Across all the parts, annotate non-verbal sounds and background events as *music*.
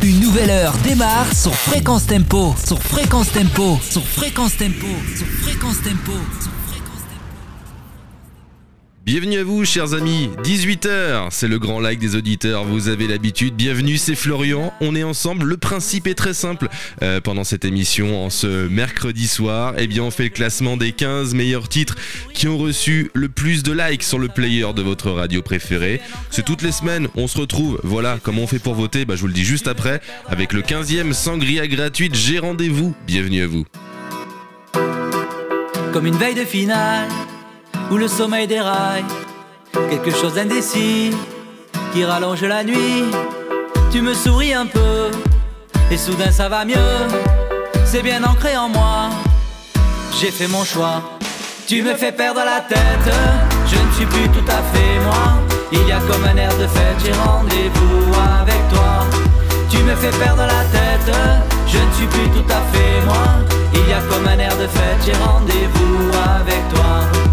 Une nouvelle heure démarre sur Fréquence Tempo, sur Fréquence Tempo, sur Fréquence Tempo, sur Fréquence Tempo. Sur Bienvenue à vous, chers amis. 18h, c'est le grand like des auditeurs. Vous avez l'habitude. Bienvenue, c'est Florian. On est ensemble. Le principe est très simple. Euh, pendant cette émission, en ce mercredi soir, eh bien, on fait le classement des 15 meilleurs titres qui ont reçu le plus de likes sur le player de votre radio préférée. C'est toutes les semaines. On se retrouve. Voilà comment on fait pour voter. Bah, je vous le dis juste après. Avec le 15e sangria gratuite, j'ai rendez-vous. Bienvenue à vous. Comme une veille de finale où le sommeil déraille. Quelque chose d'indécis qui rallonge la nuit. Tu me souris un peu et soudain ça va mieux. C'est bien ancré en moi. J'ai fait mon choix. Tu me fais perdre la tête. Je ne suis plus tout à fait moi. Il y a comme un air de fête, j'ai rendez-vous avec toi. Tu me fais perdre la tête. Je ne suis plus tout à fait moi. Il y a comme un air de fête, j'ai rendez-vous avec toi.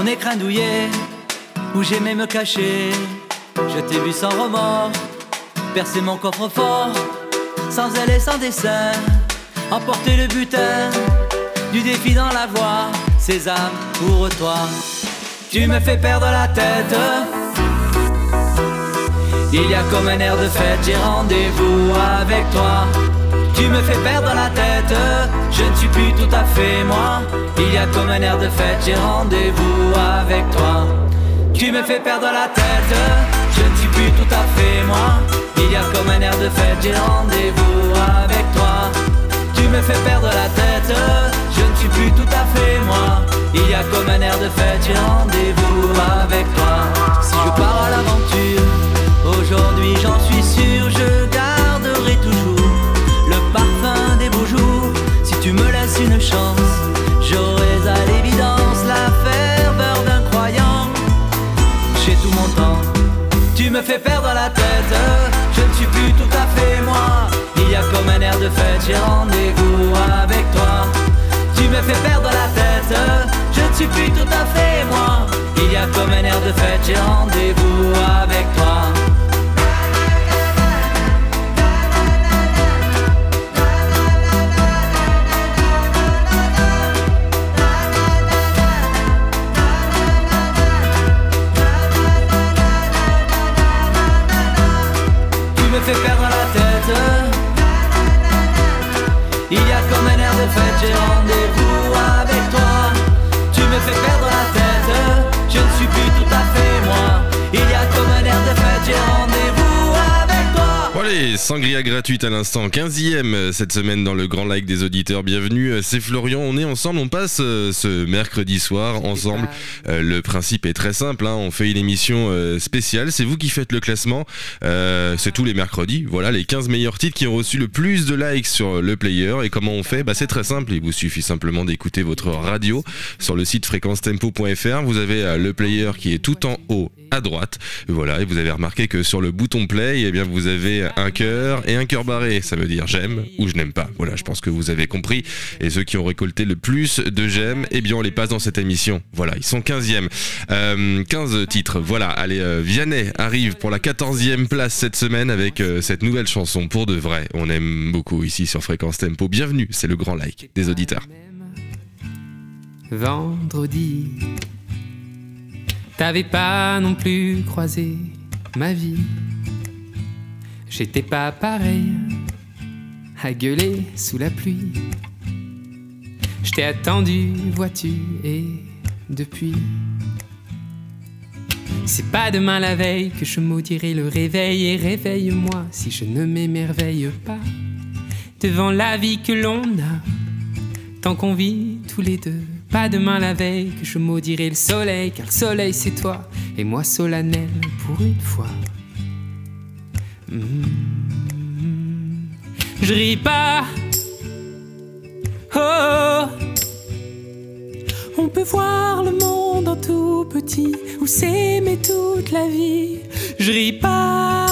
Mon écrin douillet où j'aimais me cacher. Je t'ai vu sans remords percer mon coffre-fort, sans elle et sans dessin, emporter le butin du défi dans la voie. Sésame pour toi, tu me fais perdre la tête. Il y a comme un air de fête, j'ai rendez-vous avec toi. Tu me fais perdre la tête, je ne suis plus tout à fait moi. Il y a comme un air de fête, j'ai rendez-vous avec toi. Tu me fais perdre la tête, je ne suis plus tout à fait moi. Il y a comme un air de fête, j'ai rendez-vous avec toi. Tu me fais perdre la tête, je ne suis plus tout à fait moi. Il y a comme un air de fête, j'ai rendez-vous avec toi. Si je pars à l'aventure, aujourd'hui j'en suis sûr, je garderai tu me laisses une chance, j'aurai à l'évidence la ferveur d'un croyant. J'ai tout mon temps, tu me fais perdre la tête. Je ne suis plus tout à fait moi. Il y a comme un air de fête, j'ai rendez-vous avec toi. Tu me fais perdre la tête. Je ne suis plus tout à fait moi. Il y a comme un air de fête, j'ai rendez-vous avec toi. Allez, sangria gratuite à l'instant, 15e cette semaine dans le grand like des auditeurs. Bienvenue, c'est Florian, on est ensemble, on passe euh, ce mercredi soir ensemble. Euh, le principe est très simple, hein, on fait une émission euh, spéciale, c'est vous qui faites le classement, Euh, c'est tous les mercredis, voilà les 15 meilleurs titres qui ont reçu le plus de likes sur le player. Et comment on fait? Bah, C'est très simple, il vous suffit simplement d'écouter votre radio sur le site fréquencetempo.fr. Vous avez euh, le player qui est tout en haut à droite. Voilà, et vous avez remarqué que sur le bouton play, eh bien vous avez un cœur et un cœur barré. Ça veut dire j'aime ou je n'aime pas. Voilà, je pense que vous avez compris. Et ceux qui ont récolté le plus de j'aime, eh bien on les passe dans cette émission. Voilà, ils sont 15e. Euh, 15 titres. Voilà, allez, euh, arrive pour la 14e place cette semaine avec euh, cette nouvelle chanson pour de vrai. On aime beaucoup ici sur Fréquence Tempo. Bienvenue, c'est le grand like des auditeurs. vendredi. T'avais pas non plus croisé ma vie. J'étais pas pareil à gueuler sous la pluie. Je t'ai attendu, vois-tu, et depuis. C'est pas demain la veille que je maudirai le réveil et réveille-moi si je ne m'émerveille pas devant la vie que l'on a tant qu'on vit tous les deux. Pas demain la veille que je maudirai le soleil, car le soleil c'est toi, et moi solennel pour une fois. Hmm. Je ris pas. Oh, On peut voir le monde en tout petit, ou s'aimer toute la vie. Je ris pas.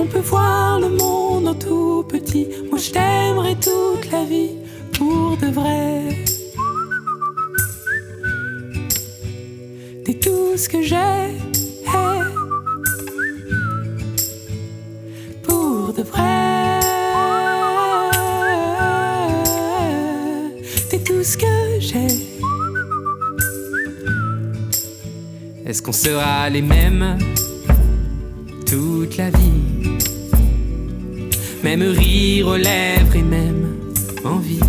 On peut voir le monde en tout petit. Moi je t'aimerai toute la vie pour de vrai. T'es tout ce que j'ai. Pour de vrai. T'es tout ce que j'ai. Est-ce qu'on sera les mêmes toute la vie? Même rire aux lèvres et même envie.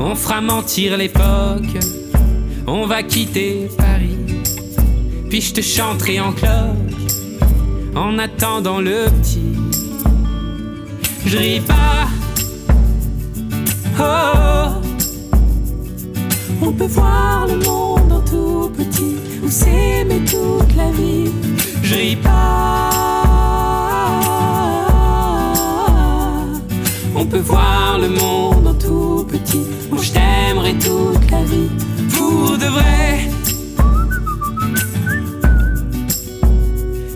On fera mentir l'époque, on va quitter Paris. Puis je te chanterai en cloche en attendant le petit. Je ris pas. Oh, on peut voir le monde en tout petit ou s'aimer toute la vie. Je ris pas. On peut voir le monde en tout petit. Moi je t'aimerai toute la vie pour de vrai.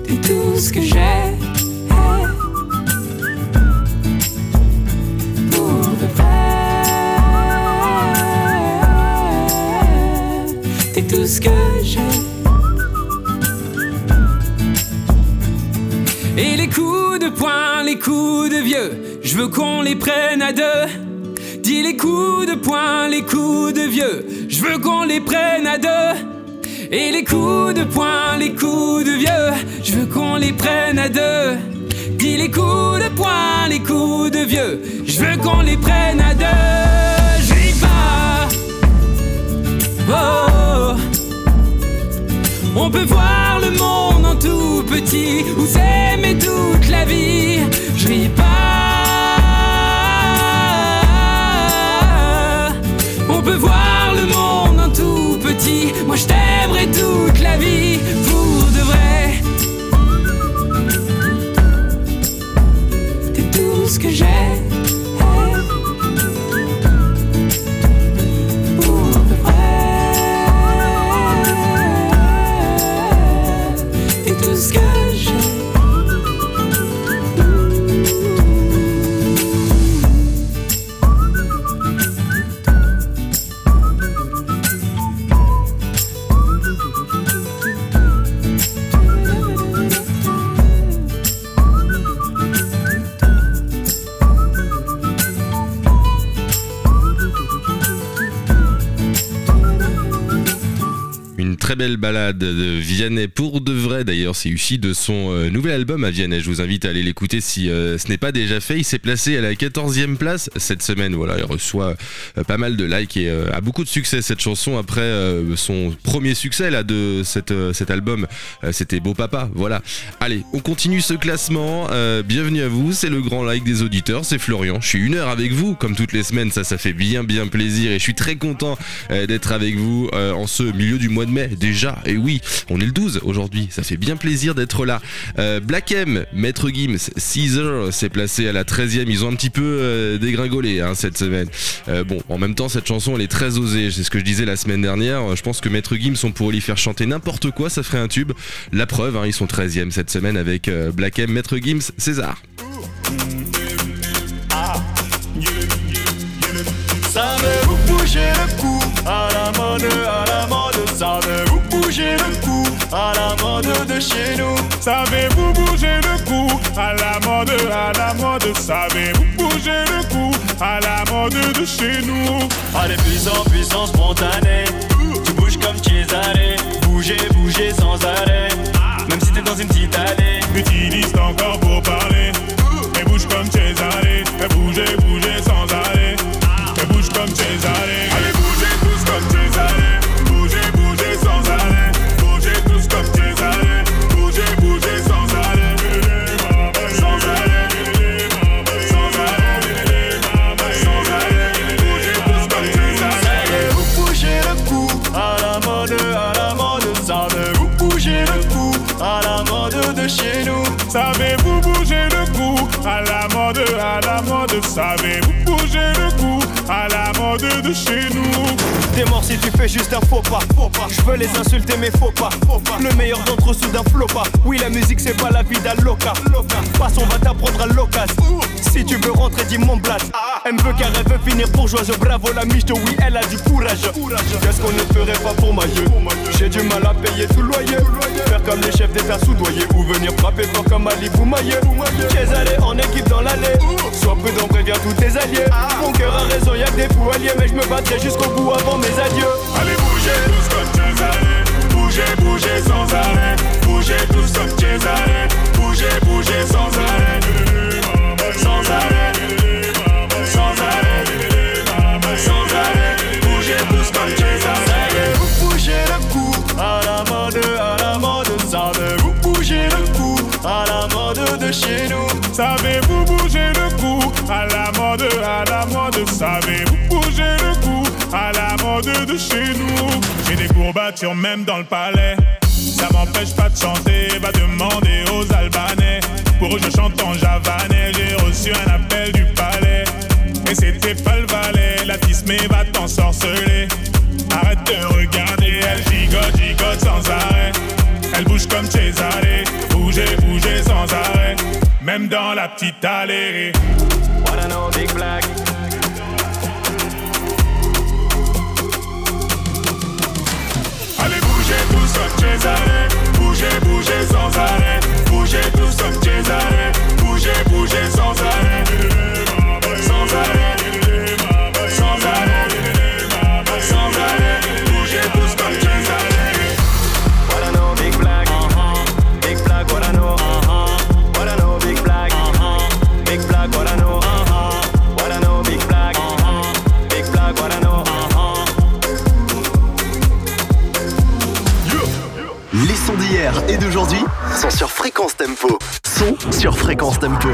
T'es tout ce que j'ai. Pour de vrai. T'es tout ce que j'ai. Et les coups de poing, les coups de vieux, je veux qu'on les prenne à deux. Dis les coups de poing, les coups de vieux, je veux qu'on les prenne à deux. Et les coups de poing, les coups de vieux, je veux qu'on les prenne à deux. Dis les coups de poing, les coups de vieux, je veux qu'on les prenne à deux. Je ris pas. Oh. On peut voir le monde en tout petit ou s'aimer toute la vie. Je ris pas. Peut voir le monde en tout petit. Moi je t'aimerai toute la vie très belle balade de Vianney pour de vrai d'ailleurs, c'est issu de son euh, nouvel album à Vianney. Je vous invite à aller l'écouter si euh, ce n'est pas déjà fait. Il s'est placé à la 14e place cette semaine. Voilà, il reçoit euh, pas mal de likes et a beaucoup de succès cette chanson après son premier succès là de cet album. C'était Beau Papa. Voilà. Allez, on continue ce classement. Bienvenue à vous, c'est le grand like des auditeurs, c'est Florian. Je suis une heure avec vous comme toutes les semaines, ça ça fait bien bien plaisir et je suis très content d'être avec vous en ce milieu du mois de mai déjà. Et oui, on est le 12 aujourd'hui, ça fait bien plaisir d'être là. Euh, Black M, Maître Gims, Caesar s'est placé à la 13e, ils ont un petit peu euh, dégringolé hein, cette semaine. Euh, bon, en même temps cette chanson elle est très osée, c'est ce que je disais la semaine dernière, je pense que Maître Gims on pourrait lui faire chanter n'importe quoi, ça ferait un tube. La preuve, hein, ils sont 13e cette semaine avec Black M, Maître Gims, César. Bouger le cou à la mode de chez nous. Savez-vous bouger le cou à la mode, à la mode? Savez-vous bouger le cou à la mode de chez nous? Allez, puissant, puissant, spontané Tu bouges comme Cesare. Bouger, bouger sans arrêt. Même si t'es dans une petite allée. Utilise ton la mode, à la mode Savez-vous bouger le cou à la mode de chez nous? T'es mort si tu fais juste un faux pas. Je veux les insulter mais faut pas. Le meilleur d'entre eux flot pas. Oui la musique c'est pas la vie d'un loca. Passe on va t'apprendre à l'occasion. Si tu veux rentrer dis mon blast. Elle me veut car elle veut finir bourgeoise. Bravo la miche de oui elle a du courage. Qu'est-ce qu'on ne ferait pas pour ma J'ai du mal à payer tout loyer. Faire comme les chefs d'état soudoyés ou venir frapper fort comme Ali Boumaillé. allé en équipe Sois prudent préviens tous tes alliés. Mon cœur a raison y'a que des alliés mais je me battrai jusqu'au bout avant mes adieux. Allez bougez tous comme Cesare Bougez, bougez sans arrêt. Bougez tous comme Cesare Bougez, bougez sans arrêt. Sans arrêt. Sans arrêt. Sans arrêt. Bougez tous comme Cesare Vous bougez le cou à la mode, à la mode Savez-vous bouger le cou à la mode de chez nous? À la mode, à la mode Savez-vous bouger le cou? À la mode de chez nous J'ai des courbatures même dans le palais ça m'empêche pas de chanter, va demander aux Albanais. Pour eux, je chante en javanais, j'ai reçu un appel du palais. Et c'était pas le valet, la mais va t'ensorceler. Arrête de regarder, elle gigote, gigote sans arrêt. Elle bouge comme Cesare, bougez, bougez sans arrêt. Même dans la petite allée. Bougez tous comme sont sur Fréquence Tempo. Sur Fréquence Tempo.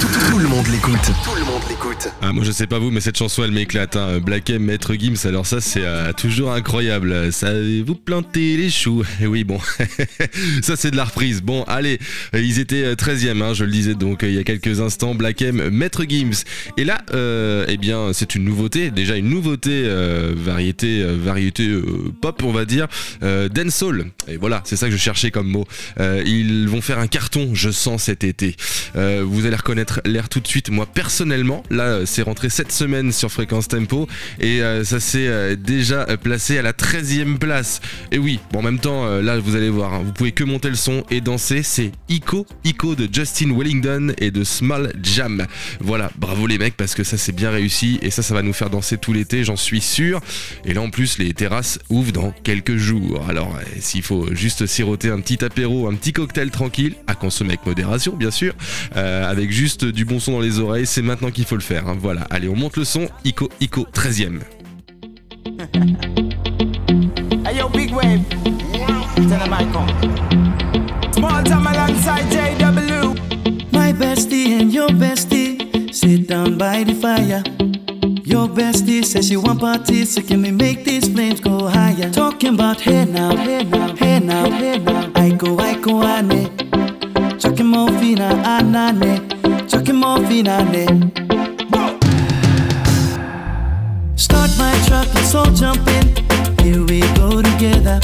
Tout, tout- tout le monde l'écoute. Tout le monde l'écoute. Ah, moi je sais pas vous, mais cette chanson elle m'éclate. Hein. Black M, Maître Gims, alors ça c'est euh, toujours incroyable. Savez-vous planter les choux? Eh Oui, bon, *laughs* ça c'est de la reprise. Bon, allez, euh, ils étaient 13e, hein, je le disais donc euh, il y a quelques instants. Black M, Maître Gims. Et là, euh, eh bien, c'est une nouveauté, déjà une nouveauté, euh, variété, euh, variété euh, pop, on va dire, euh, dancehall. Et voilà, c'est ça que je cherchais comme mot. Euh, vont faire un carton, je sens cet été. Euh, vous allez reconnaître l'air tout de suite. Moi personnellement, là, euh, c'est rentré cette semaine sur Fréquence Tempo et euh, ça s'est déjà placé à la 13e place. Et oui, bon, en même temps, là, vous allez voir, hein, vous pouvez que monter le son et danser. C'est Ico, Ico de Justin Wellington et de Small Jam. Voilà, bravo les mecs parce que ça c'est bien réussi et ça, ça va nous faire danser tout l'été, j'en suis sûr. Et là, en plus, les terrasses ouvrent dans quelques jours. Alors, s'il faut juste siroter un petit apéro, un petit cocktail tranquille, à consommer avec modération, bien sûr, euh, avec juste du bon son dans les oreilles, c'est maintenant qu'il faut le faire. hein. Voilà, allez, on monte le son. Ico, Ico, 13ème. Hey yo, big wave. Tell them I come. Small time alongside JW. My bestie and your bestie sit down by the fire. Your bestie says she want parties, so can we make these flames go higher? Talking about hey now, hey now, hey now, hey now. I go, I go, ane. Chucking more fina, anane. Chucking more fina, ne. Start my truck, let's all jump in. Here we go together.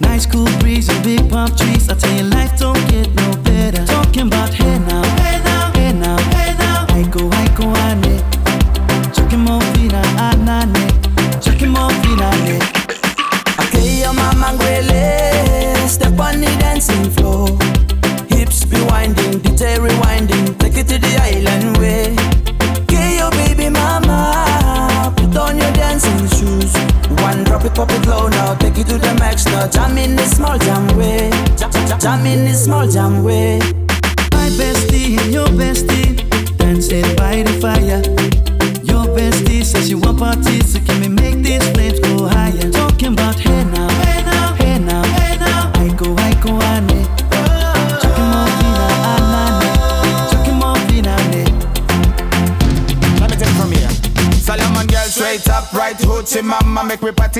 Nice cool breeze and big palm trees. I tell you, life don't get no better. Talking about hey now, max. Jam in the small jam way. Jam, in the small jam way. My bestie your bestie dancing by the fire.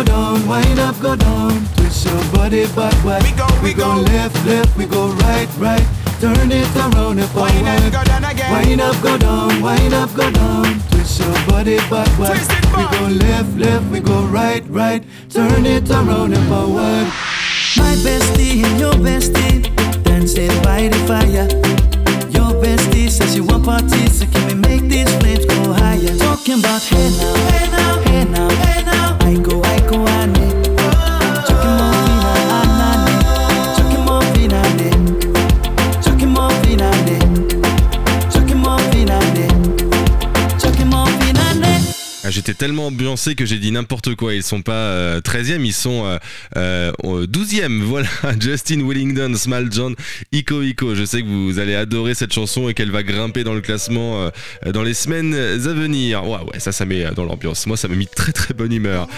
go down, wind up, go down. Twist your body backward. We go, we go go. left, left, we go right, right. Turn it around and forward. Wind up, go down again. Wind up, go down, wind up, go down. Twist your body. Twist it we go left, left, we go right, right. Turn it around and forward. My bestie and your bestie dancing by the fire. Your bestie says you want que j'ai dit n'importe quoi. Ils sont pas euh, 13e, ils sont euh, euh, au 12e. *laughs* Voilà, Justin Willingdon, Small John, Ico Ico. Je sais que vous allez adorer cette chanson et qu'elle va grimper dans le classement euh, dans les semaines à venir. Ouais, ouais, ça, ça met dans l'ambiance. Moi, ça m'a mis très très bonne humeur.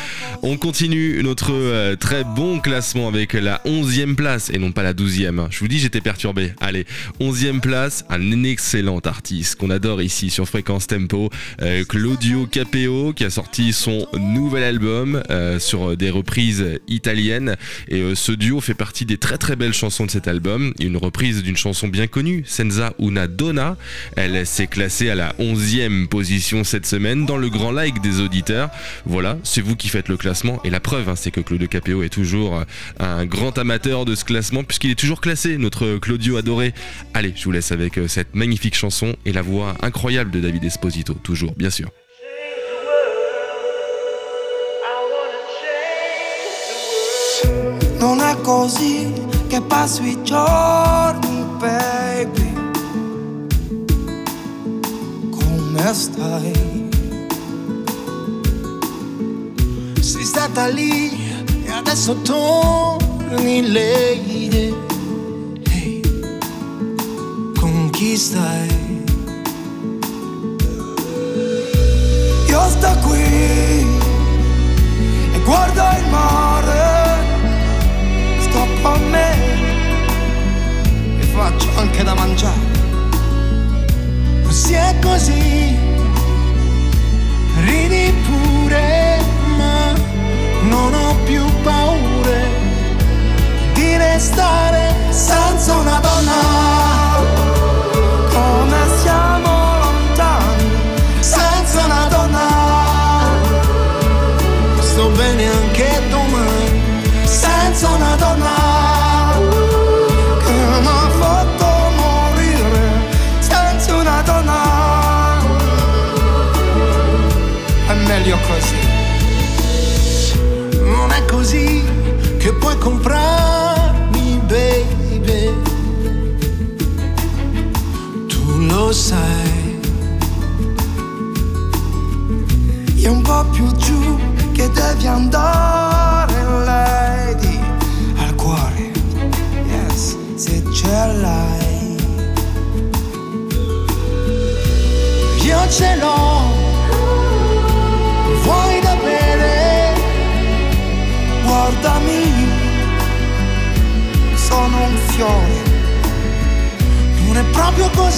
On continue notre euh, très bon classement avec la 11e place et non pas la 12e. Je vous dis, j'étais perturbé. Allez, 11e place, un excellent artiste qu'on adore ici sur Fréquence Tempo, euh, Claudio Capeo, qui a sorti son nouvel album euh, sur des reprises italiennes. Et euh, ce duo fait partie des très très belles chansons de cet album. Une reprise d'une chanson bien connue, Senza una donna. Elle s'est classée à la 11e position cette semaine dans le grand like des auditeurs. Voilà, c'est vous qui faites le classement. Et la preuve, hein, c'est que Claudio Capeo est toujours euh, un grand amateur de ce classement puisqu'il est toujours classé, notre Claudio adoré. Allez, je vous laisse avec euh, cette magnifique chanson et la voix incroyable de David Esposito, toujours, bien sûr. Non è così che passo i giorni, baby. Come stai? Sei stata lì e adesso torni lei. Ehi, con chi stai? Io sto qui e guardo il mare sto con me e faccio anche da mangiare.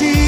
easy.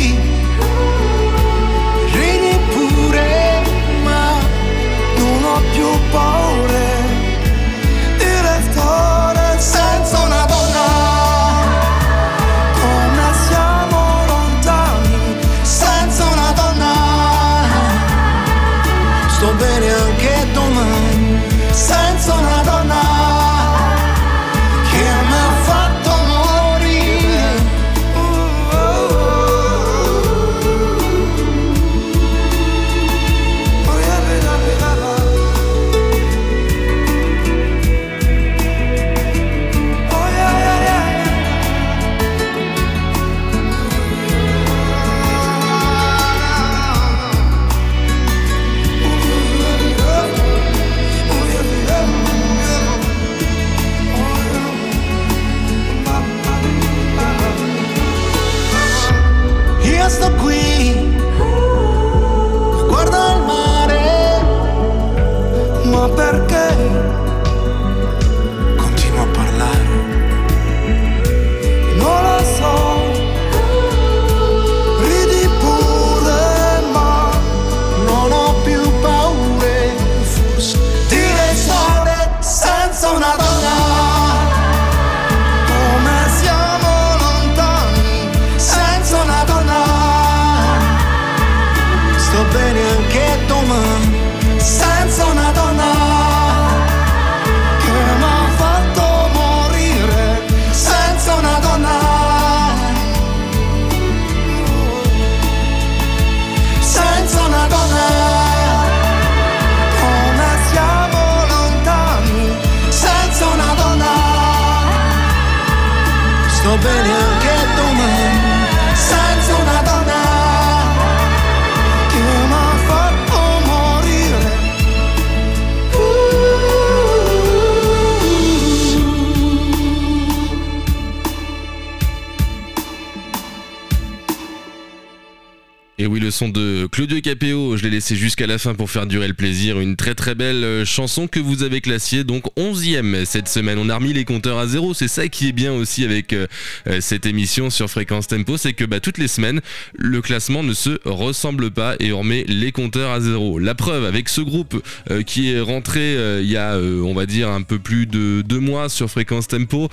Capéo, je l'ai laissé jusqu'à la fin pour faire durer le plaisir. Une très très belle euh, chanson que vous avez classée, donc 11e cette semaine. On a remis les compteurs à zéro. C'est ça qui est bien aussi avec euh, euh, cette émission sur Fréquence Tempo, c'est que bah, toutes les semaines, le classement ne se ressemble pas et on remet les compteurs à zéro. La preuve avec ce groupe qui est rentré il y a, on va dire, un peu plus de deux mois sur Fréquence Tempo,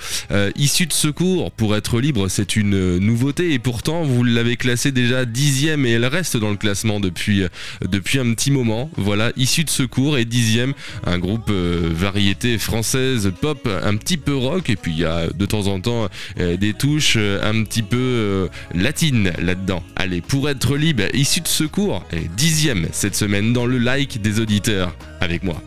issu de secours pour être libre, c'est une nouveauté et pourtant vous l'avez classé déjà dixième et elle reste dans le classement depuis, euh, depuis un petit moment. Voilà, issu de secours et dixième, un groupe euh, variété française pop, un petit peu rock et puis il y a de temps en temps euh, des touches euh, un petit peu latines là-dedans. Allez, pour être libre, issu de secours, et dixième cette semaine dans le like des auditeurs avec moi.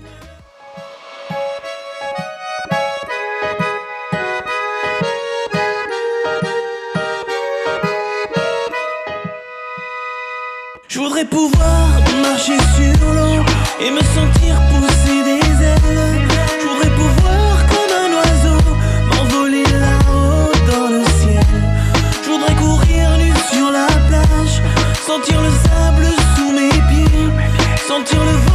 Je voudrais pouvoir marcher sur l'eau et me sentir pousser des ailes. Je voudrais pouvoir, comme un oiseau, m'envoler là-haut dans le ciel. Je voudrais courir nu sur la plage, sentir le sable sous mes pieds, sentir le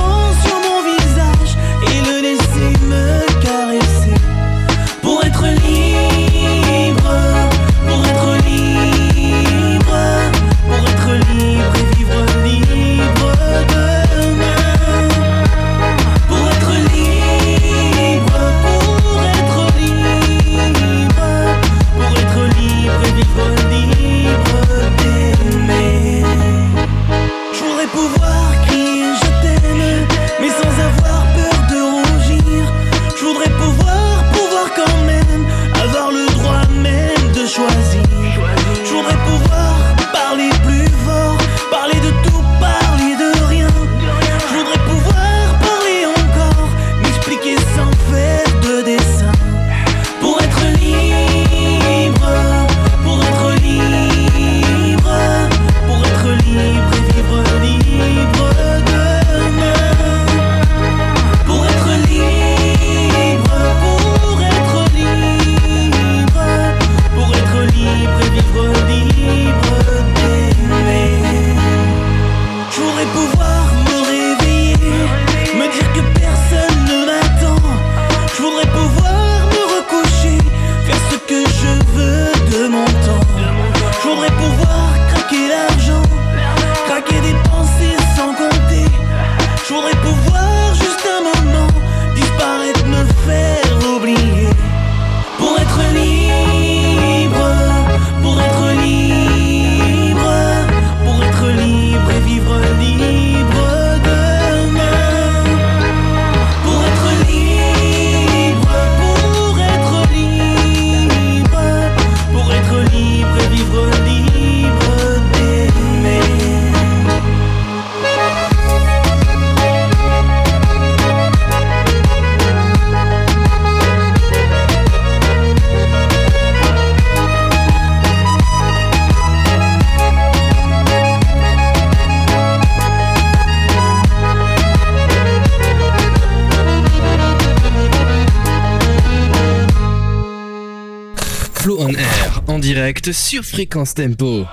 sur Fréquence Tempo.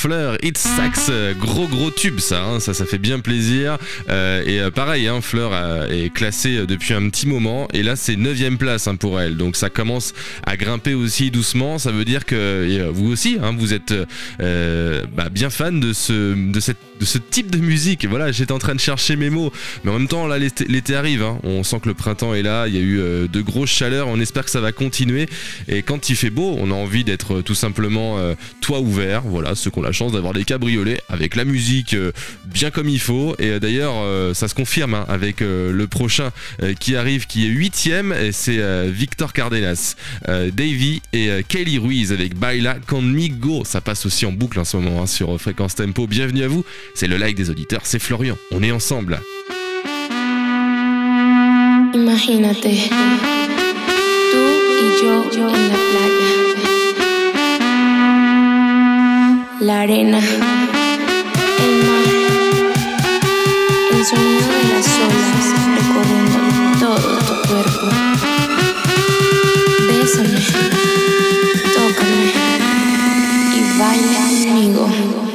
Fleur, It's Sax, gros gros tube ça, hein, ça fait bien plaisir. Euh, et euh, pareil, hein, Fleur euh, est classée depuis un petit moment et là c'est 9 place hein, pour elle. Donc ça commence à grimper aussi doucement, ça veut dire que vous aussi, vous êtes bah, bien fan de ce, de, cette, de ce type de musique. Voilà, j'étais en train de chercher mes mots, mais en même temps là l'été arrive, hein. on sent que le printemps est là, il y a eu euh, de grosses chaleurs, on espère que ça va continuer. Et quand il fait beau, on a envie d'être euh, tout simplement euh, toit ouvert. Voilà, ceux qui ont la chance d'avoir des cabriolets avec la musique bien comme il faut. Et d'ailleurs, ça se confirme hein, avec le prochain qui arrive, qui est huitième, et c'est Victor Cardenas, Davy et Kelly Ruiz avec Baila Conmigo. Ça passe aussi en boucle en ce moment hein, sur Fréquence Tempo. Bienvenue à vous. C'est le like des auditeurs, c'est Florian. On est ensemble. Imagínate, tú y yo en la playa. La arena, el mar, el sonido de las olas recorriendo todo tu cuerpo. Bésame, tócame y baila conmigo.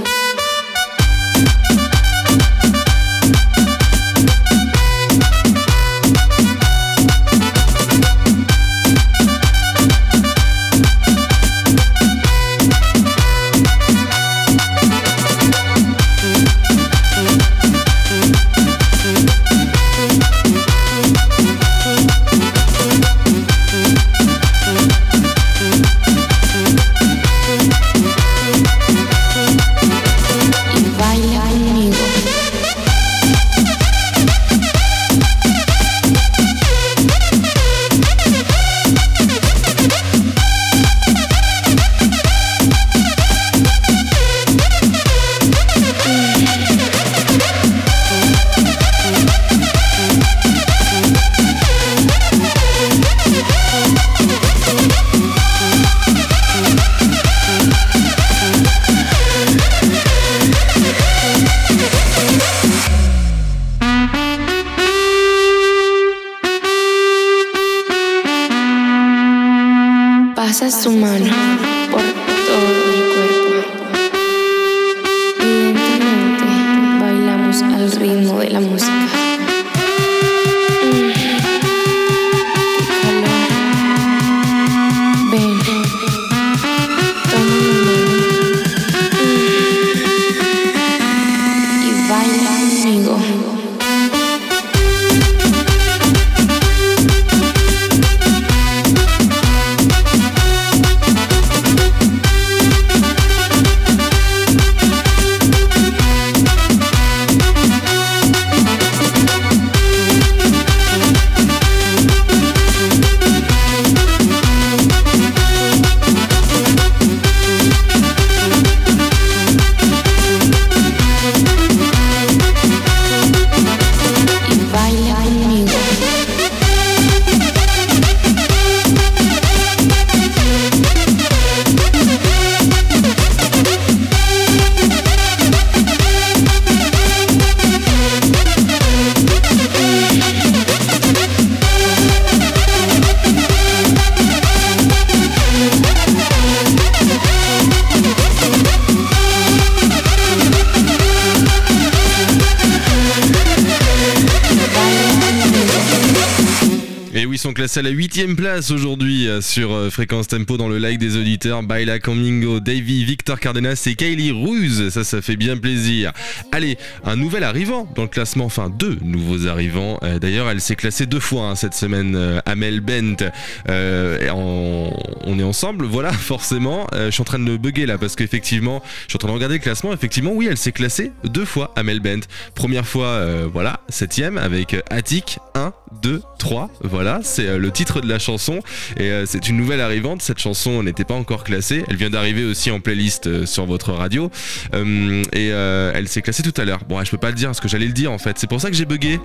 À la huitième place aujourd'hui euh, sur euh, Fréquence Tempo dans le like des auditeurs. Baila Comingo, Davy, Victor Cardenas et Kylie Ruse. Ça, ça fait bien plaisir. Allez, un nouvel arrivant dans le classement. Enfin, deux nouveaux arrivants. Euh, D'ailleurs, elle s'est classée deux fois hein, cette semaine. Amel Bent. On est ensemble. Voilà, *laughs* forcément. Je suis en train de me bugger là parce qu'effectivement, je suis en train de regarder le classement. Effectivement, oui, elle s'est classée deux fois. Amel Bent. Première fois, voilà, septième avec Attic. 1, 2, 3. Voilà, c'est euh, le titre de la chanson. Et euh, c'est une nouvelle arrivante. Cette chanson n'était pas encore classée. Elle vient d'arriver aussi en playlist euh, sur votre radio. Euh, et elle s'est classée tout à l'heure. Bon, je peux pas le dire parce que j'allais le dire en fait. C'est pour ça que j'ai bugué.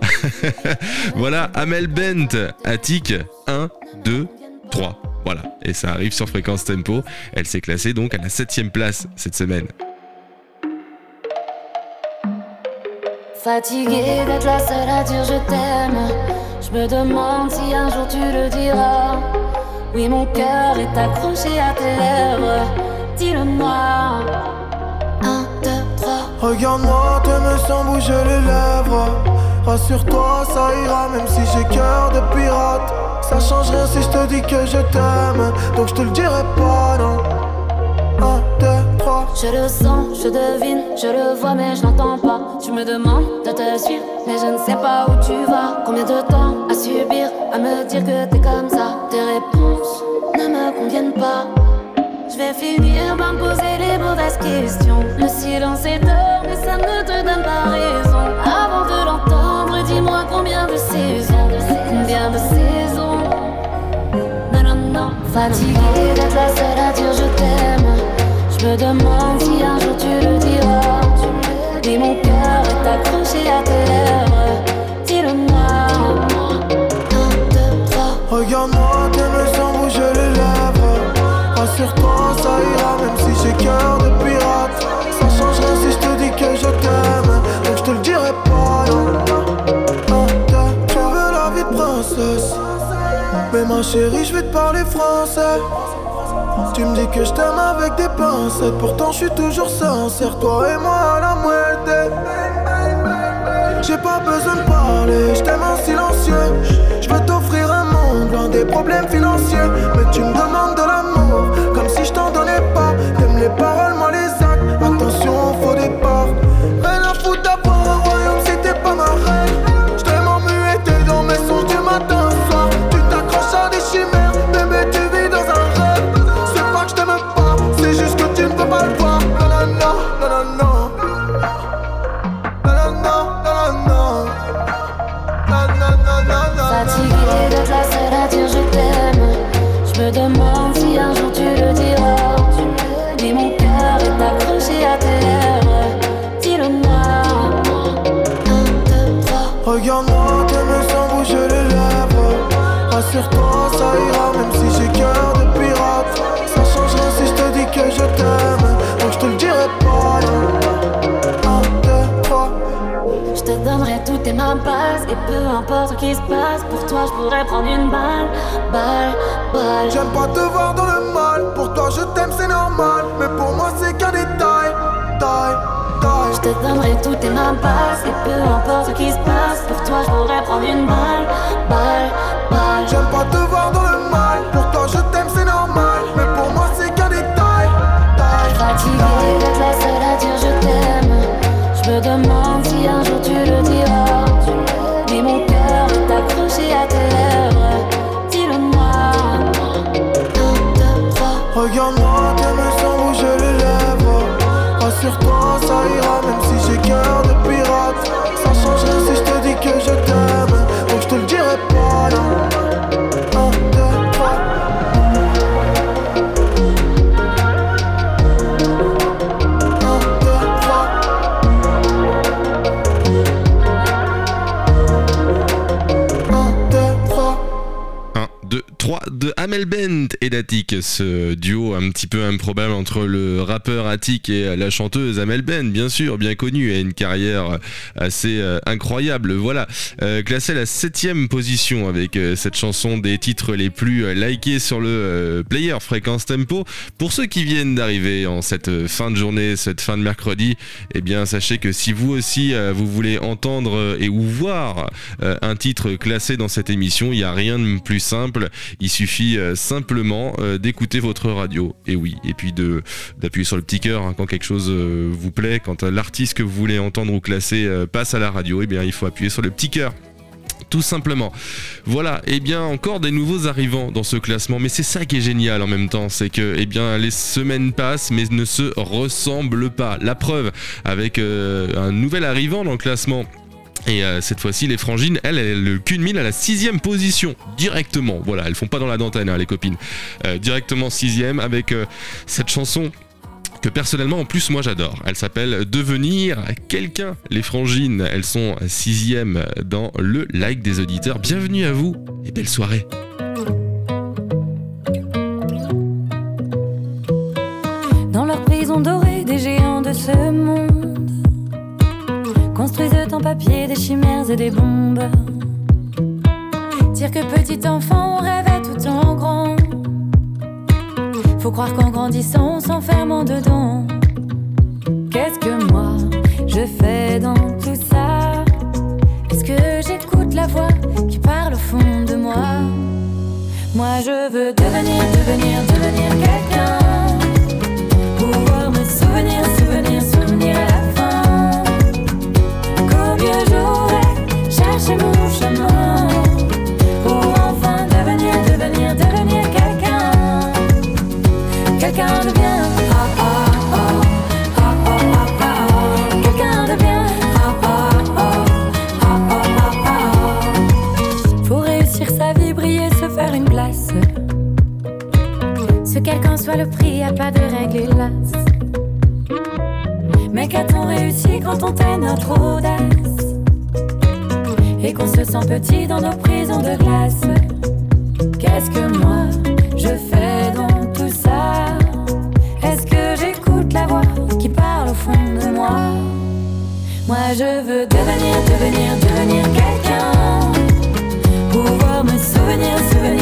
*laughs* voilà, Amel Bent, Attic. 1, 2, 3. Voilà, et ça arrive sur Fréquence Tempo. Elle s'est classée donc à la septième place cette semaine. Fatigué d'être la seule à dire je t'aime. Je me demande si un jour tu le diras. Oui, mon cœur est accroché à tes lèvres. Dis-le-moi. Un, deux, trois. Regarde-moi, t'aimes sans bouger les lèvres. Rassure-toi, ça ira, même si j'ai cœur de pirate. Ça change rien si je te dis que je t'aime. Donc je te le dirai pas, non. Un, deux, trois. Je le sens, je devine, je le vois, mais je n'entends pas. Tu me demandes de te suivre, mais je ne sais pas où tu vas. Combien de temps à subir, à me dire que t'es comme ça? Tes réponses ne me conviennent pas. Je vais finir par me poser les mauvaises questions. Le silence est d'or, mais ça ne te donne pas raison. Avant de l'entendre, dis-moi combien de saisons, combien de saisons? Non, non, non, fatigué d'être la seule à dire je t'aime. Je me demande si un jour tu le diras. Mais mon accroché à tes lèvres. Dis-le-moi. Regarde-moi, t'aimes sans bouger les lèvres. Rassure-toi, ça ira, même si j'ai cœur de pirate. Ça change rien si je te dis que je t'aime. Donc je te le dirai pas, non. Tu veux la vie de princesse. Mais ma chérie, je vais te parler français. Tu me dis que je t'aime avec des pincettes. Pourtant, je suis toujours sincère. Toi et moi à la moitié. J'ai pas besoin de parler, je t'aime en silencieux. Je veux t'offrir un monde loin des problèmes financiers. Mais tu me demandes de l'amour, comme si je t'en donnais pas. Duo improbable entre le rappeur Attic et la chanteuse Amel Bent, bien sûr, bien connue, et une carrière assez euh, incroyable. Voilà, euh, classé à la septième position avec euh, cette chanson des titres les plus likés sur le player Fréquence Tempo. Pour ceux qui viennent d'arriver en cette fin de journée, cette fin de mercredi, eh bien sachez que si vous aussi vous voulez entendre et ou voir un titre classé dans cette émission, il n'y a rien de plus simple. Il suffit simplement d'écouter votre radio. Et oui, et puis d'appuyer sur le petit cœur hein, quand quelque chose euh, vous plaît, quand euh, l'artiste que vous voulez entendre ou classer euh, passe à la radio, eh bien il faut appuyer sur le petit cœur tout simplement. Voilà, et bien encore des nouveaux arrivants dans ce classement, mais c'est ça qui est génial en même temps, c'est que eh bien les semaines passent mais ne se ressemblent pas. La preuve avec un nouvel arrivant dans le classement. Et euh, cette fois-ci, les frangines, elles, elles culminent à la sixième position, directement. Voilà, elles font pas dans la dentelle, hein, les copines. Euh, directement sixième avec euh, cette chanson que personnellement en plus moi j'adore. Elle s'appelle Devenir quelqu'un. Les frangines, elles sont sixième dans le like des auditeurs. Bienvenue à vous et belle soirée. Dans leur prison dorée, des géants de ce monde papier des chimères et des bombes. Dire que petit enfant, on rêvait tout en grand. Faut croire qu'en grandissant, on s'enferme en dedans. Qu'est-ce que moi je fais dans tout ça? Est-ce que j'écoute la voix qui parle au fond de moi? Moi je veux devenir, devenir, devenir quelqu'un. Notre audace. Et qu'on se sent petit dans nos prisons de glace. Qu'est-ce que moi je fais dans tout ça? Est-ce que j'écoute la voix qui parle au fond de moi? Moi je veux devenir, devenir, devenir quelqu'un. Pouvoir me souvenir, souvenir,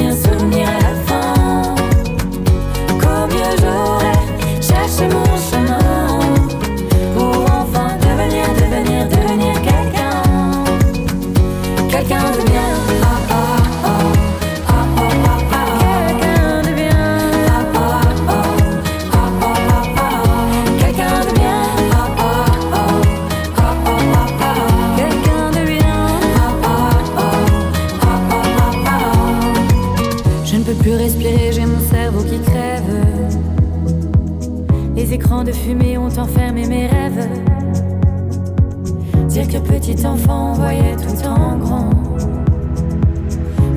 petit enfant, voyait tout en grand.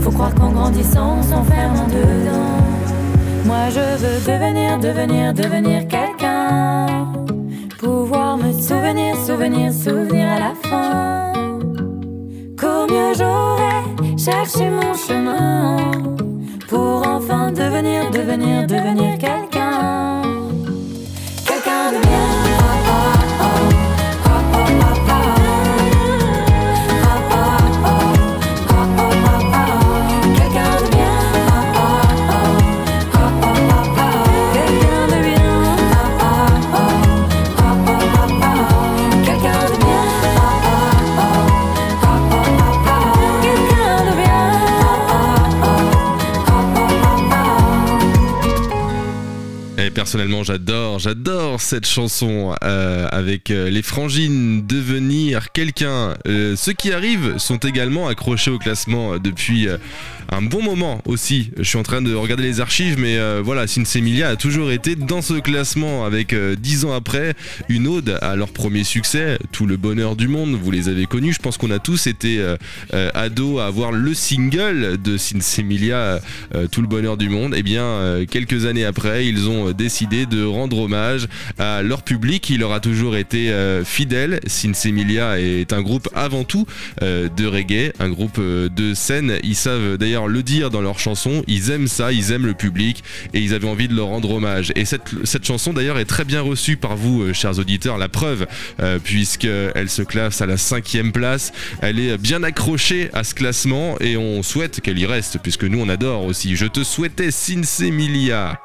Faut croire qu'en grandissant, on s'enferme en dedans. Moi, je veux devenir, devenir, devenir quelqu'un. Pouvoir me souvenir, souvenir, souvenir à la fin. Qu'au mieux j'aurais cherché mon chemin. Pour enfin devenir, devenir, devenir personnellement, j'adore, j'adore cette chanson euh, avec euh, les frangines devenir quelqu'un. Euh, ceux qui arrivent sont également accrochés au classement depuis un bon moment aussi. Je suis en train de regarder les archives, mais voilà, Sinsemilia a toujours été dans ce classement avec dix ans après une ode à leur premier succès, tout le bonheur du monde. Vous les avez connus. Je pense qu'on a tous été ados à avoir le single de Sinsemilia, tout le bonheur du monde. Et bien, euh, quelques années après, ils ont décidé de rendre hommage à leur public qui leur a toujours été euh, fidèle. Sinsemilia est un groupe avant tout euh, de reggae, un groupe euh, de scène. Ils savent d'ailleurs le dire dans leurs chansons. Ils aiment ça, ils aiment le public et ils avaient envie de leur rendre hommage. Et cette, chanson d'ailleurs est très bien reçue par vous, chers auditeurs. La preuve, puisqu'elle se classe à la cinquième place. Elle est bien accrochée à ce classement et on souhaite qu'elle y reste, puisque nous on adore aussi. Je te souhaitais Sinsemilia.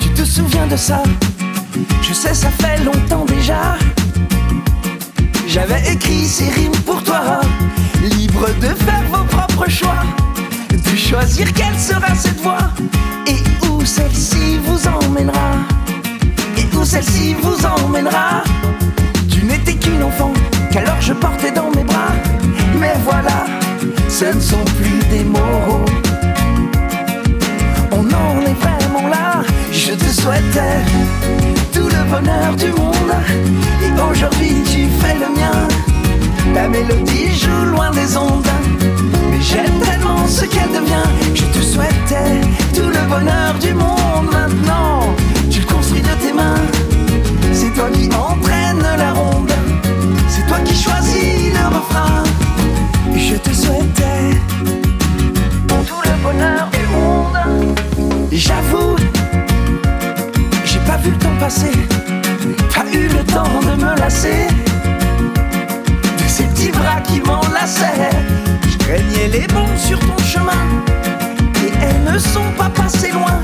Tu te souviens de ça? Je sais, ça fait longtemps déjà. J'avais écrit ces rimes pour toi, libre de faire vos propres choix, de choisir quelle sera cette voie et où celle-ci vous emmènera. Et où celle-ci vous emmènera. Tu n'étais qu'une enfant qu'alors je portais dans mes bras. Mais voilà, ce ne sont plus des mots. Souhaitais tout le bonheur du monde. Et aujourd'hui tu fais le mien. Ta mélodie joue loin des ondes. Mais j'aime tellement ce qu'elle devient. Je te souhaitais passer. Pas eu le temps de me lasser de ces petits bras qui m'enlaçaient. Je craignais les bombes sur ton chemin. Et elles ne sont pas passées loin.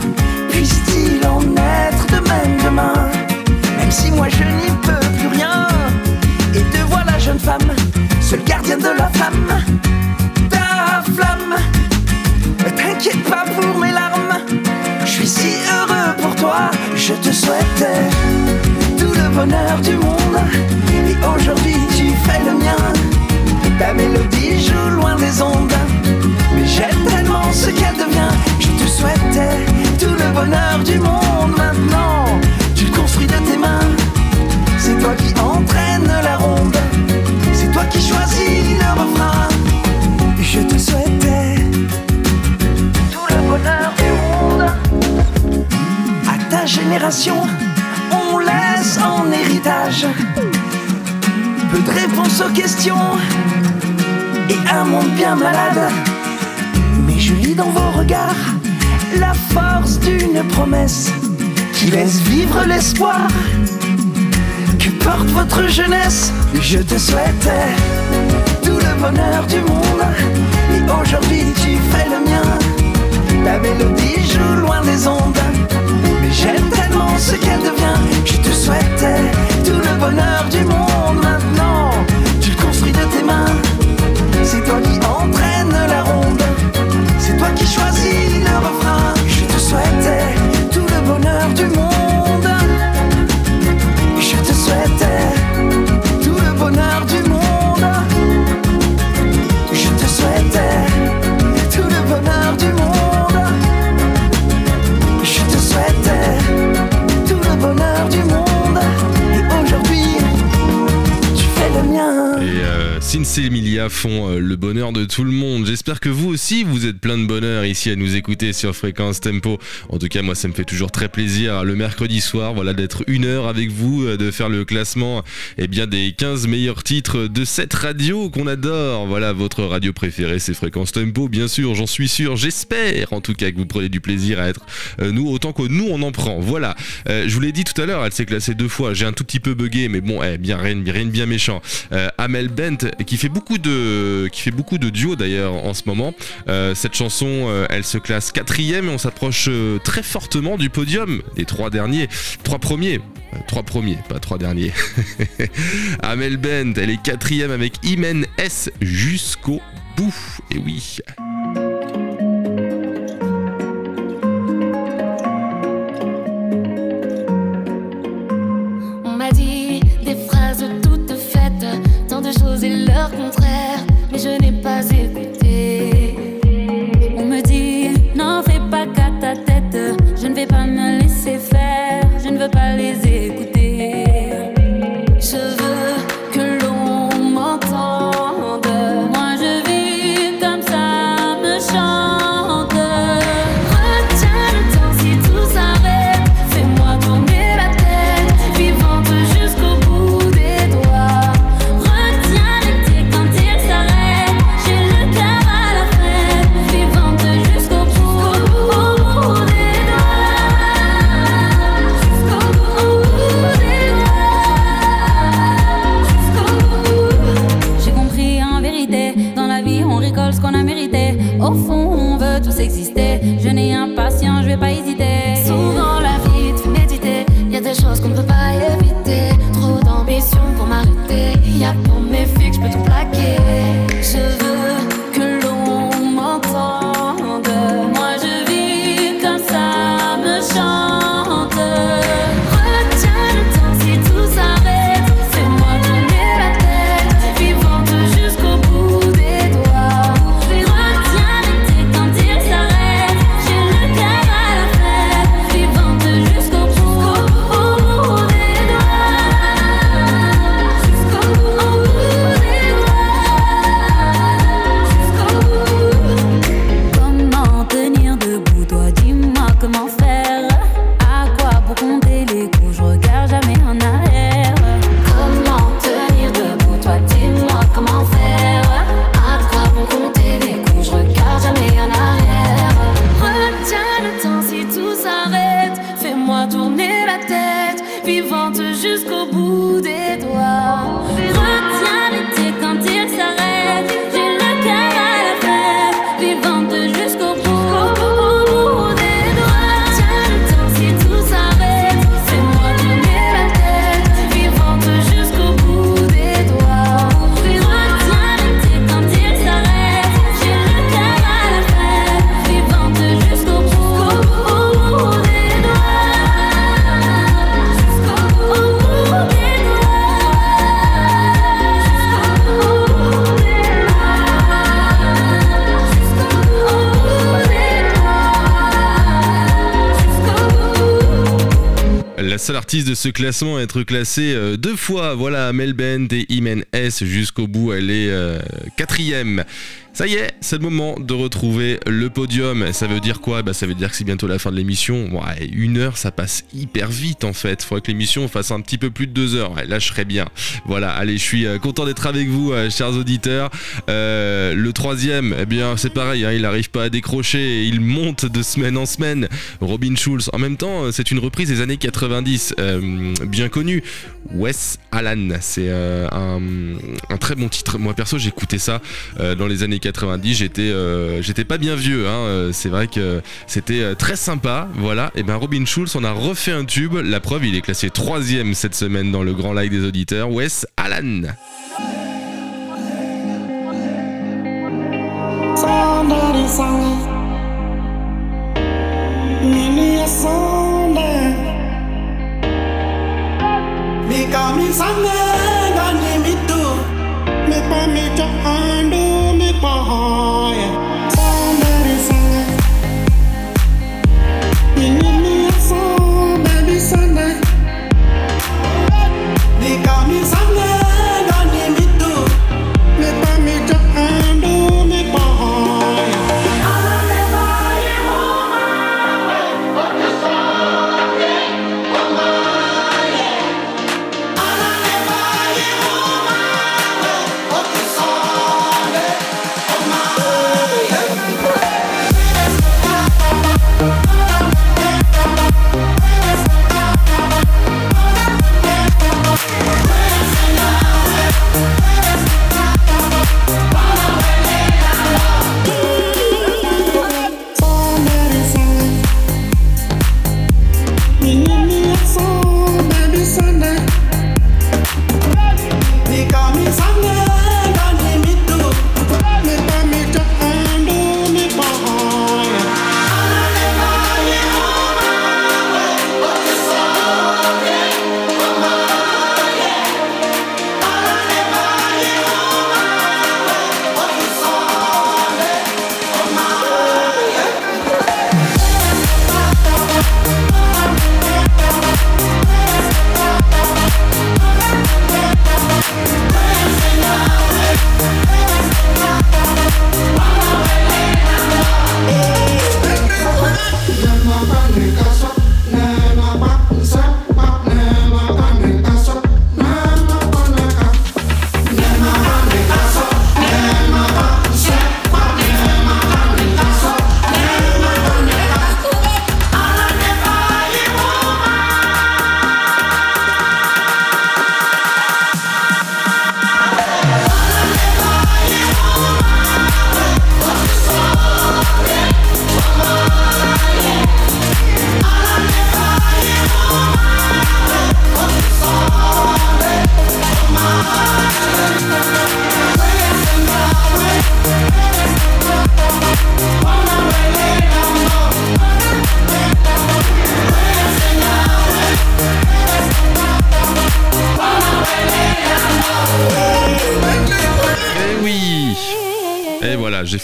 Puisse-t-il en être de même demain? Même si moi je n'y peux plus rien. Et te voilà, jeune femme, seule gardienne de la flamme. Ta flamme. T'inquiète pas pour mes larmes. Je suis si heureux pour toi. Je te souhaitais tout le bonheur du monde. Et aujourd'hui tu fais le mien. Ta mélodie joue loin des ondes. Mais j'aime tellement ce qu'elle devient. Je te souhaitais tout le bonheur du monde. Maintenant, tu le construis de tes mains. C'est toi qui entraîne la ronde. C'est toi qui choisis le refrain. Je te souhaitais tout le bonheur du monde. Génération, on laisse en héritage peu de réponses aux questions et un monde bien malade. Mais je lis dans vos regards la force d'une promesse qui laisse vivre l'espoir que porte votre jeunesse. Je te souhaitais tout le bonheur du monde et aujourd'hui tu fais le mien. Ta mélodie joue loin des ondes, j'aime tellement ce qu'elle devient. Je te souhaitais tout le bonheur du monde maintenant. Tu le construis de tes mains, c'est toi qui entraîne la ronde, Emilia font euh, le bonheur de tout le monde. J'espère que vous aussi, vous êtes plein de bonheur ici à nous écouter sur Fréquence Tempo. En tout cas, moi, ça me fait toujours très plaisir le mercredi soir, voilà, d'être une heure avec vous, euh, de faire le classement, eh bien, des 15 meilleurs titres de cette radio qu'on adore. Voilà, votre radio préférée, c'est Fréquence Tempo, bien sûr, j'en suis sûr. J'espère, en tout cas, que vous prenez du plaisir à être euh, nous autant que nous on en prend. Voilà. Je vous l'ai dit tout à l'heure, elle s'est classée deux fois. J'ai un tout petit peu bugué, mais bon, eh, bien rien, rien de bien méchant. Amel Bent, qui fait beaucoup de, qui fait beaucoup de duos d'ailleurs en ce moment. Euh, cette chanson, euh, elle se classe quatrième et on s'approche euh, très fortement du podium des trois derniers, trois premiers. Euh, Trois premiers, pas trois derniers. *laughs* Amel Bent, elle est quatrième avec Imen S jusqu'au bout. Et oui. On m'a dit des phrases toutes faites, tant de choses et leur contraire, je n'ai pas écouté. On me dit, n'en fais pas qu'à ta tête. Je ne vais pas me laisser faire. Je ne veux pas les La seule artiste de ce classement à être classée euh, deux fois, voilà, Mel Bent et Imen S jusqu'au bout, elle est euh, quatrième. Ça y est, c'est le moment de retrouver le podium. Ça veut dire quoi? Bah, Ça veut dire que c'est bientôt la fin de l'émission. Ouais, une heure, ça passe hyper vite en fait. Faudrait que l'émission fasse un petit peu plus de deux heures. Ouais, là, je serais bien. Voilà, allez, je suis euh, content d'être avec vous, euh, chers auditeurs. Euh, le troisième, eh bien, c'est pareil, hein, il n'arrive pas à décrocher. Il monte de semaine en semaine. Robin Schulz. En même temps, c'est une reprise des années 90, euh, bien connue. Wes Allen, c'est un, très bon titre. Moi perso, j'écoutais ça dans les années 90. J'étais, euh, j'étais pas bien vieux. Hein. Euh, C'est vrai que c'était euh, très sympa. Voilà. Et ben Robin Schulz, on a refait un tube. La preuve, il est classé troisième cette semaine dans le grand live des auditeurs. Wes. Somebody Somebody sang Nini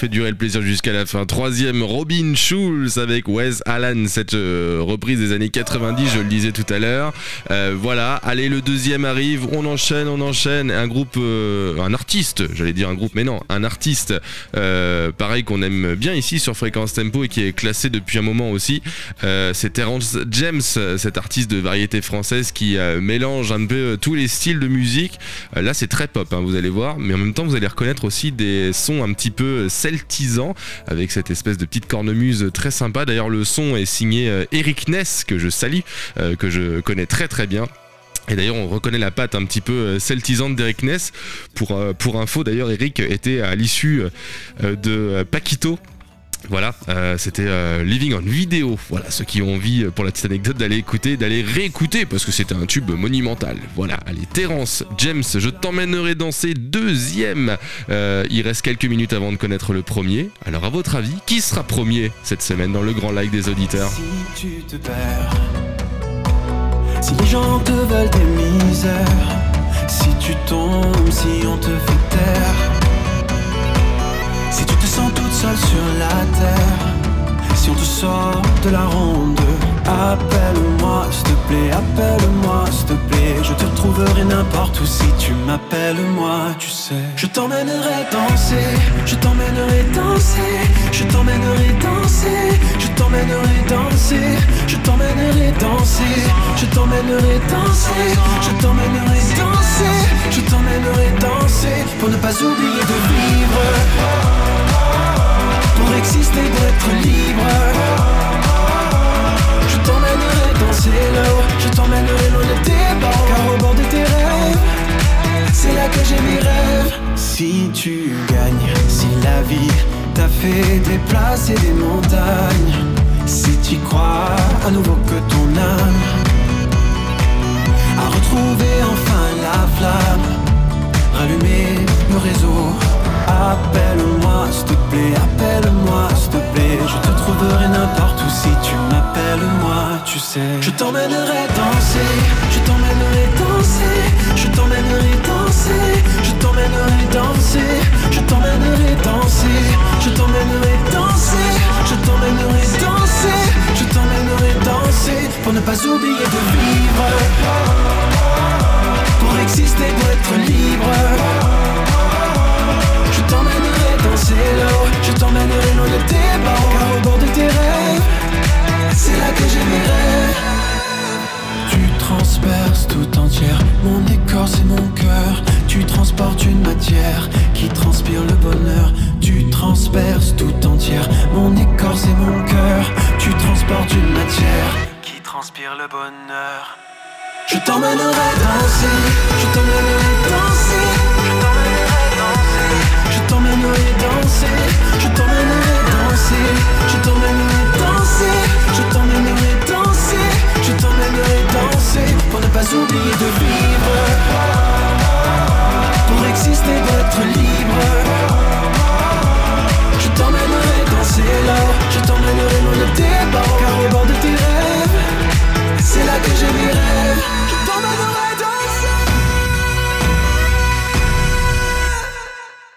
fait durer le plaisir jusqu'à la fin. Troisième, Robin Schulz avec Wes Allen, cette euh, reprise des années 90, je le disais tout à l'heure. Euh, voilà, allez, le deuxième arrive, on enchaîne, on enchaîne. Un groupe, euh, un artiste, j'allais dire un groupe, mais non, un artiste, pareil qu'on aime bien ici sur Fréquence Tempo et qui est classé depuis un moment aussi. C'est Terence James, cet artiste de variété française qui mélange un peu tous les styles de musique. Là, c'est très pop, hein, vous allez voir, mais en même temps, vous allez reconnaître aussi des sons un petit peu avec cette espèce de petite cornemuse très sympa. D'ailleurs, le son est signé euh, Eric Ness, que je salue, euh, que je connais très très bien. Et d'ailleurs, on reconnaît la patte un petit peu euh, celtisante d'Eric Ness. Pour, euh, pour info, d'ailleurs, Eric était à l'issue euh, de euh, Paquito. Voilà, euh, c'était euh, Living on Vidéo. Voilà, ceux qui ont envie, euh, pour la petite anecdote, d'aller écouter, d'aller réécouter, parce que c'était un tube monumental. Voilà, allez, Terence, James, je t'emmènerai danser deuxième. Euh, il reste quelques minutes avant de connaître le premier. Alors, à votre avis, qui sera premier cette semaine dans le grand like des auditeurs? Si les gens te veulent misères, si tu tombes, sens toute seule sur la terre, si on te sort de la ronde, appelle-moi, s'il te plaît, appelle-moi, s'il te plaît, je te retrouverai n'importe où si tu m'appelles moi, tu sais. Je t'emmènerai danser, je t'emmènerai danser, je t'emmènerai danser, je t'emmènerai danser, je t'emmènerai danser, je t'emmènerai danser, je t'emmènerai danser, je t'emmènerai danser pour ne pas oublier de vivre, pour exister, d'être libre. Je t'emmènerai danser là-haut, je t'emmènerai loin de tes bords, car au bord de tes rêves, c'est là que j'ai mes rêves. Si tu gagnes, si la vie t'a fait déplacer des montagnes, si tu crois à nouveau que ton âme a retrouvé sais. Je t'emmènerai danser, je t'emmènerai danser, je t'emmènerai danser, je t'emmènerai danser, je t'emmènerai danser, je t'emmènerai danser, je t'emmènerai danser, je t'emmènerai danser pour ne pas oublier de vivre, pour exister, pour être libre. Je t'emmènerai danser là-haut Je t'emmènerai loin de tes bords Car au bord de tes rêves C'est là que j'ai mes rêves. Tu transperces tout entière. Mon écorce et mon cœur. Tu transportes une matière Qui transpire le bonheur. Tu transperces tout entière. Mon écorce et mon cœur. Tu transportes une matière Qui transpire le bonheur. Je t'emmènerai danser. Je t'emmènerai danser. Je t'emmènerai danser. Je t'emmènerai danser, pas oublier de vivre, pour exister, d'être libre. Je t'emmènerai danser là, je t'emmènerai loin de tes bords, car au bord de tes rêves, c'est là que j'ai mes. Je t'emmènerai.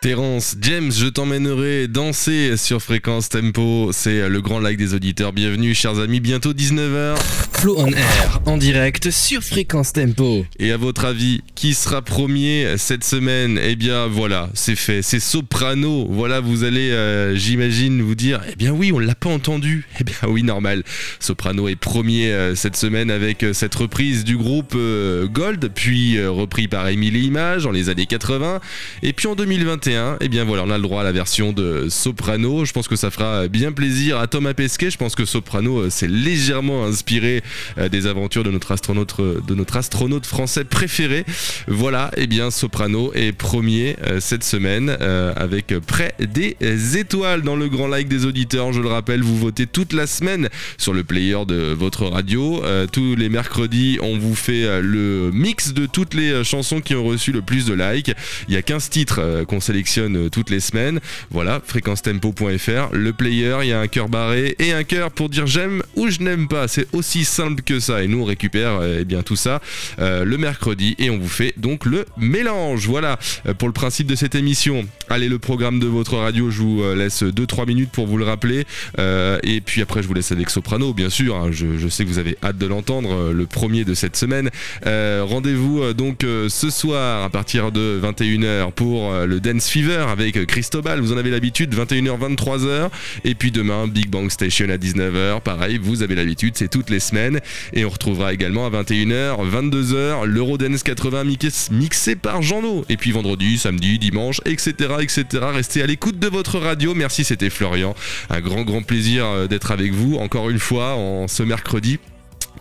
Terence, James, je t'emmènerai danser sur Fréquence Tempo. C'est le grand like des auditeurs. Bienvenue, chers amis. Bientôt 19h. Flow on air, en direct sur Fréquence Tempo. Et à votre avis, qui sera premier cette semaine? Eh bien, voilà, c'est fait. C'est Soprano. Voilà, vous allez, euh, j'imagine, vous dire Eh bien, oui, on l'a pas entendu. Eh bien, oui, normal. Soprano est premier euh, cette semaine avec euh, cette reprise du groupe Gold, puis repris par Emily Image dans les années 80. Et puis en 2021, eh bien voilà, on a le droit à la version de Soprano. Je pense que ça fera bien plaisir à Thomas Pesquet. Je pense que Soprano s'est légèrement inspiré des aventures de notre astronaute, euh, de notre astronaute français préféré. Voilà, eh bien Soprano est premier euh, cette semaine euh, avec près des étoiles dans le grand like des auditeurs. Je le rappelle, vous votez toute la semaine sur le player de votre radio. Euh, tous les mercredis, on vous fait euh, le mix de toutes les euh, chansons qui ont reçu le plus de likes. Il y a 15 titres euh, qu'on sélectionne euh, toutes les semaines. Voilà, fréquencetempo.fr, le player, il y a un cœur barré et un cœur pour dire j'aime ou je n'aime pas. C'est aussi simple que ça. Et nous, on récupère euh, eh bien tout ça euh, le mercredi et on vous fait donc le mélange. Voilà euh, pour le principe de cette émission. Allez, le programme de votre radio, je vous laisse 2-3 minutes pour vous le rappeler. Et puis après, je vous laisse avec Soprano, bien sûr. hein. je, sais que vous avez hâte de l'entendre, le premier de cette semaine. Rendez-vous donc ce soir à partir de 21h pour le Dance Fever avec Cristobal. Vous en avez l'habitude, 21h, 23h. Et puis demain, Big Bang Station à 19h. Pareil, vous avez l'habitude, c'est toutes les semaines. Et on retrouvera également à 21h, 22h, l'Eurodance 80 mix- mixé par Jean-No. Et puis vendredi, samedi, dimanche, etc. etc. Restez à l'écoute de votre radio. Merci, c'était Florian. Un grand, grand plaisir euh, d'être avec vous encore une fois en ce mercredi.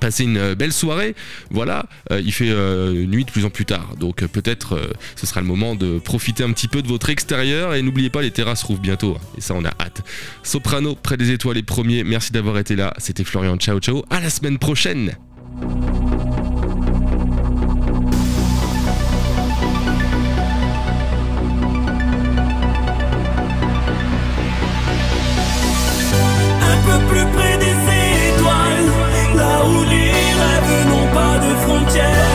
Passez une euh, belle soirée. Voilà, euh, il fait euh, nuit de plus en plus tard, donc peut-être ce sera le moment de profiter un petit peu de votre extérieur. Et n'oubliez pas, les terrasses rouvrent bientôt, hein, et ça on a hâte. Soprano, près des étoiles les premiers. Merci d'avoir été là. C'était Florian. Ciao, ciao. À la semaine prochaine. les rêves n'ont pas de frontières.